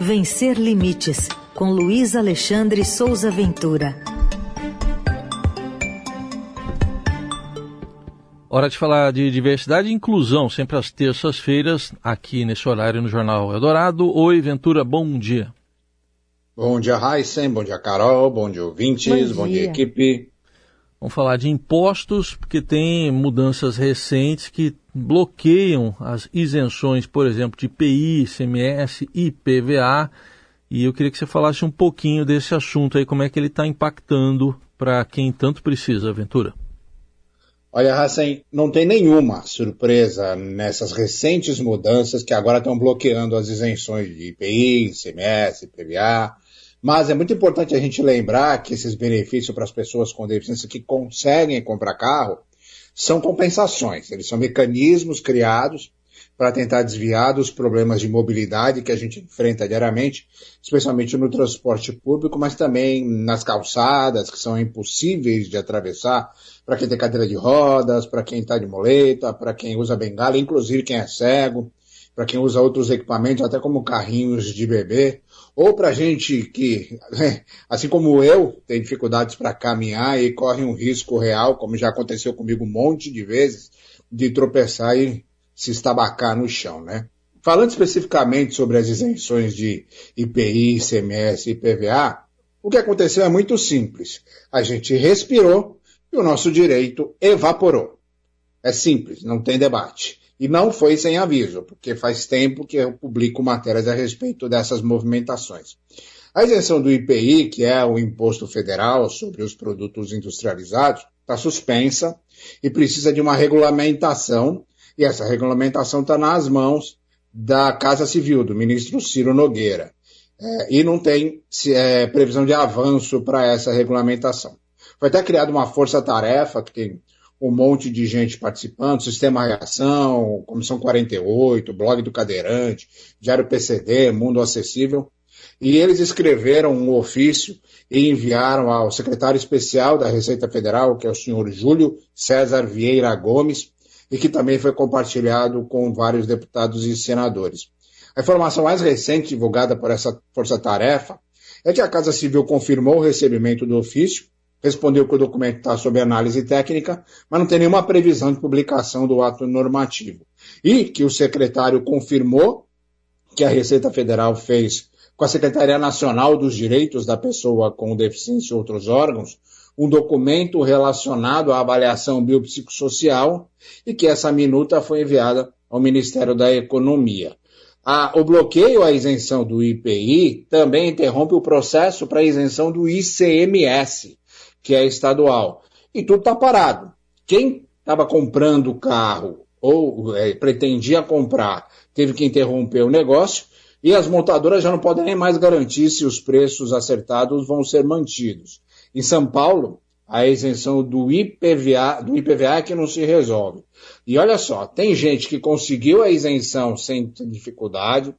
Vencer Limites, com Luiz Alexandre Souza Ventura. Hora de falar de diversidade e inclusão, sempre às terças-feiras, aqui nesse horário no Jornal Eldorado. Oi, Ventura, bom dia. Bom dia, Heisen, bom dia, Carol, bom dia, ouvintes, bom dia, bom dia equipe. Vamos falar de impostos, porque tem mudanças recentes que bloqueiam as isenções, por exemplo, de IPI, ICMS e IPVA. E eu queria que você falasse um pouquinho desse assunto aí, como é que ele está impactando para quem tanto precisa, Aventura. Olha, Hassan, não tem nenhuma surpresa nessas recentes mudanças que agora estão bloqueando as isenções de IPI, ICMS, IPVA. Mas é muito importante a gente lembrar que esses benefícios para as pessoas com deficiência que conseguem comprar carro são compensações. Eles são mecanismos criados para tentar desviar dos problemas de mobilidade que a gente enfrenta diariamente, especialmente no transporte público, mas também nas calçadas, que são impossíveis de atravessar para quem tem cadeira de rodas, para quem está de moleta, para quem usa bengala, inclusive quem é cego, para quem usa outros equipamentos, até como carrinhos de bebê ou para gente que, assim como eu, tem dificuldades para caminhar e corre um risco real, como já aconteceu comigo um monte de vezes, de tropeçar e se estabacar no chão, né? Falando especificamente sobre as isenções de IPI, ICMS e IPVA, o que aconteceu é muito simples. A gente respirou e o nosso direito evaporou. É simples, não tem debate. E não foi sem aviso, porque faz tempo que eu publico matérias a respeito dessas movimentações. A isenção do IPI, que é o imposto federal sobre os produtos industrializados, está suspensa e precisa de uma regulamentação, e essa regulamentação está nas mãos da Casa Civil, do ministro Ciro Nogueira. É, e não tem é, previsão de avanço para essa regulamentação. Foi até criada uma força-tarefa, que tem um monte de gente participando, Sistema Reação, Comissão 48, Blog do Cadeirante, Diário PCD, Mundo Acessível, e eles escreveram um ofício e enviaram ao secretário especial da Receita Federal, que é o senhor Júlio César Vieira Gomes, e que também foi compartilhado com vários deputados e senadores. A informação mais recente divulgada por essa força-tarefa é que a Casa Civil confirmou o recebimento do ofício respondeu que o documento está sob análise técnica, mas não tem nenhuma previsão de publicação do ato normativo. E que o secretário confirmou que a Receita Federal fez com a Secretaria Nacional dos Direitos da Pessoa com Deficiência e outros órgãos um documento relacionado à avaliação biopsicossocial e que essa minuta foi enviada ao Ministério da Economia. A, o bloqueio à isenção do IPI também interrompe o processo para a isenção do ICMS, que é estadual. E tudo está parado. Quem estava comprando o carro ou é, pretendia comprar teve que interromper o negócio e as montadoras já não podem nem mais garantir se os preços acertados vão ser mantidos. Em São Paulo, a isenção do IPVA, do IPVA é que não se resolve. E olha só, tem gente que conseguiu a isenção sem dificuldade,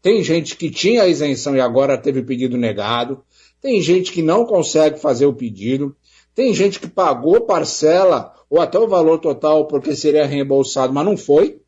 tem gente que tinha a isenção e agora teve o pedido negado, tem gente que não consegue fazer o pedido, tem gente que pagou parcela ou até o valor total porque seria reembolsado, mas não foi.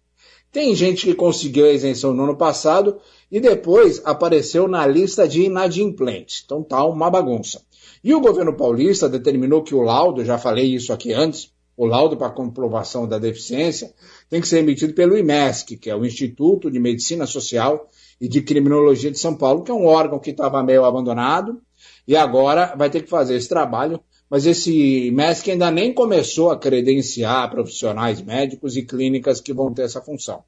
Tem gente que conseguiu a isenção no ano passado e depois apareceu na lista de inadimplentes. Então tá uma bagunça. E o governo paulista determinou que o laudo, já falei isso aqui antes, o laudo para comprovação da deficiência tem que ser emitido pelo IMESC, que é o Instituto de Medicina Social e de Criminologia de São Paulo, que é um órgão que estava meio abandonado e agora vai ter que fazer esse trabalho, mas esse MESC ainda nem começou a credenciar profissionais médicos e clínicas que vão ter essa função.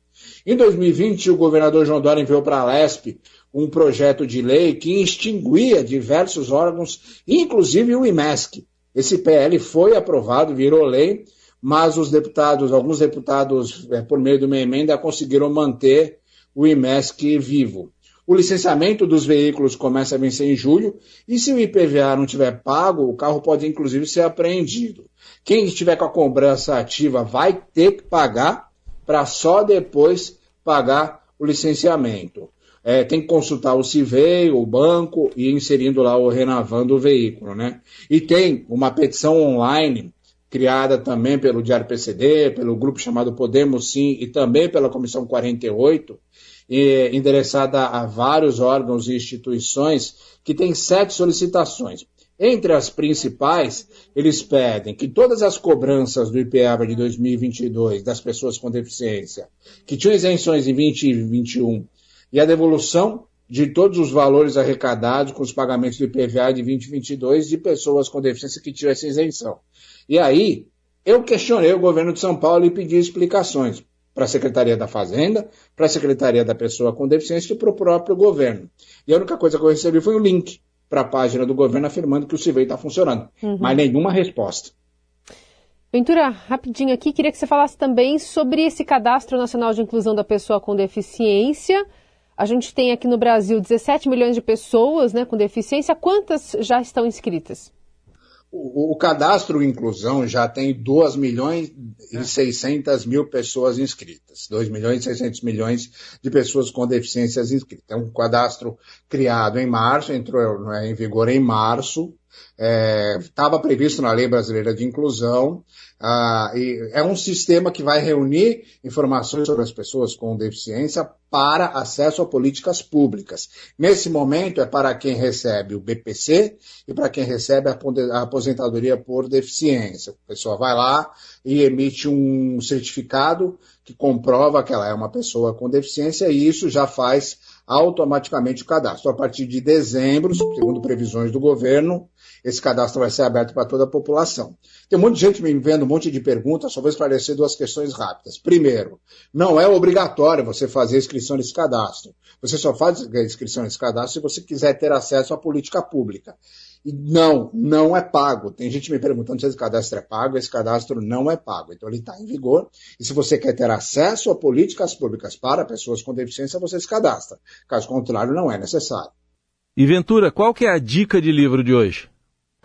Em 2020, o governador João Dória enviou para a LESP um projeto de lei que extinguia diversos órgãos, inclusive o IMESC. Esse PL foi aprovado, virou lei, mas os deputados, alguns deputados, é, por meio de uma emenda, conseguiram manter o IMESC vivo. O licenciamento dos veículos começa a vencer em julho e se o IPVA não tiver pago, o carro pode inclusive ser apreendido. Quem estiver com a cobrança ativa vai ter que pagar para só depois pagar o licenciamento. É, tem que consultar o CIVEI, o banco e inserindo lá o renovando o veículo, né? E tem uma petição online criada também pelo Diário PCD, pelo grupo chamado Podemos Sim e também pela Comissão 48, endereçada a vários órgãos e instituições, que tem sete solicitações. Entre as principais, eles pedem que todas as cobranças do IPEVA de 2022 das pessoas com deficiência, que tinham isenções em 2021, e a devolução de todos os valores arrecadados com os pagamentos do IPVA de 2022 de pessoas com deficiência que essa isenção. E aí, eu questionei o governo de São Paulo e pedi explicações para a Secretaria da Fazenda, para a Secretaria da Pessoa com Deficiência e para o próprio governo. E a única coisa que eu recebi foi um link para a página do governo afirmando que o CIVEI está funcionando, uhum. mas nenhuma resposta. Ventura, rapidinho aqui, queria que você falasse também sobre esse Cadastro Nacional de Inclusão da Pessoa com Deficiência. A gente tem aqui no Brasil 17 milhões de pessoas né, com deficiência. Quantas já estão inscritas? O, o, cadastro inclusão já tem 2 milhões e 600 mil pessoas inscritas. 2 milhões e 600 milhões de pessoas com deficiências inscritas. É um cadastro criado em março, entrou é, em vigor em março, estava é, previsto na Lei Brasileira de Inclusão, ah, é um sistema que vai reunir informações sobre as pessoas com deficiência para acesso a políticas públicas. Nesse momento é para quem recebe o BPC e para quem recebe a aposentadoria por deficiência. A pessoa vai lá e emite um certificado que comprova que ela é uma pessoa com deficiência e isso já faz automaticamente o cadastro. A partir de dezembro, segundo previsões do governo, esse cadastro vai ser aberto para toda a população. Tem um monte de gente me enviando um monte de perguntas, só vou esclarecer duas questões rápidas. Primeiro, não é obrigatório você fazer inscrição nesse cadastro. Você só faz inscrição nesse cadastro se você quiser ter acesso à política pública. E não, não é pago. Tem gente me perguntando se esse cadastro é pago. Esse cadastro não é pago. Então ele está em vigor. E se você quer ter acesso a políticas públicas para pessoas com deficiência, você se cadastra. Caso contrário, não é necessário. E Ventura, qual que é a dica de livro de hoje?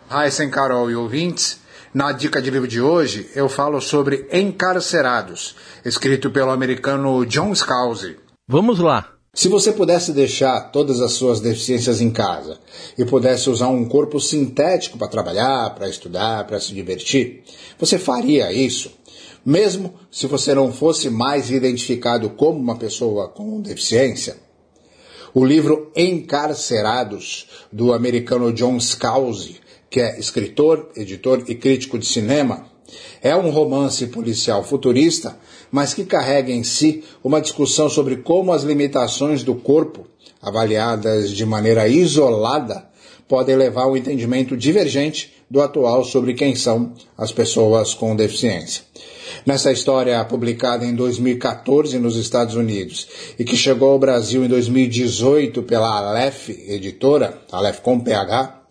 Raíssen Carol e ouvintes, na dica de livro de hoje eu falo sobre Encarcerados, escrito pelo americano John Scalzi. Vamos lá. Se você pudesse deixar todas as suas deficiências em casa e pudesse usar um corpo sintético para trabalhar, para estudar, para se divertir, você faria isso? Mesmo se você não fosse mais identificado como uma pessoa com deficiência? O livro Encarcerados, do americano John Scalzi, que é escritor, editor e crítico de cinema, é um romance policial futurista, mas que carrega em si uma discussão sobre como as limitações do corpo, avaliadas de maneira isolada, podem levar a um entendimento divergente do atual sobre quem são as pessoas com deficiência. Nessa história publicada em 2014 nos Estados Unidos e que chegou ao Brasil em 2018 pela Aleph Editora, Aleph com PH,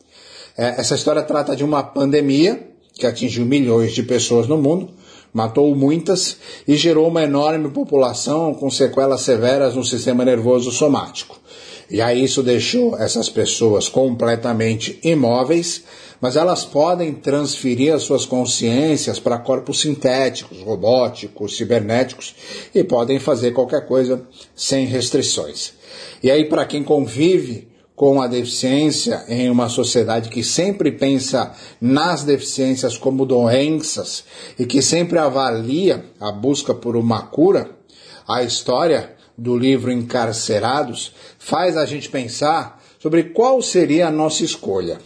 é, essa história trata de uma pandemia que atingiu milhões de pessoas no mundo, matou muitas e gerou uma enorme população com sequelas severas no sistema nervoso somático. E aí isso deixou essas pessoas completamente imóveis, mas elas podem transferir as suas consciências para corpos sintéticos, robóticos, cibernéticos e podem fazer qualquer coisa sem restrições. E aí para quem convive com a deficiência em uma sociedade que sempre pensa nas deficiências como doenças e que sempre avalia a busca por uma cura, a história do livro Encarcerados faz a gente pensar sobre qual seria a nossa escolha: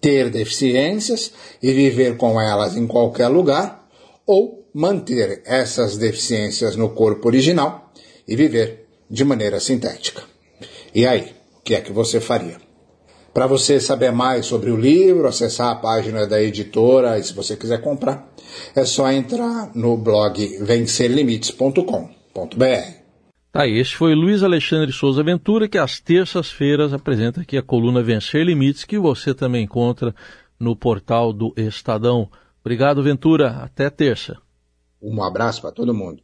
ter deficiências e viver com elas em qualquer lugar, ou manter essas deficiências no corpo original e viver de maneira sintética. E aí? Que é que você faria? Para você saber mais sobre o livro, acessar a página da editora e se você quiser comprar, é só entrar no blog vencerlimites.com.br. Tá, este foi Luiz Alexandre Souza Ventura, que às terças-feiras apresenta aqui a coluna Vencer Limites, que você também encontra no portal do Estadão. Obrigado, Ventura. Até terça. Um abraço para todo mundo.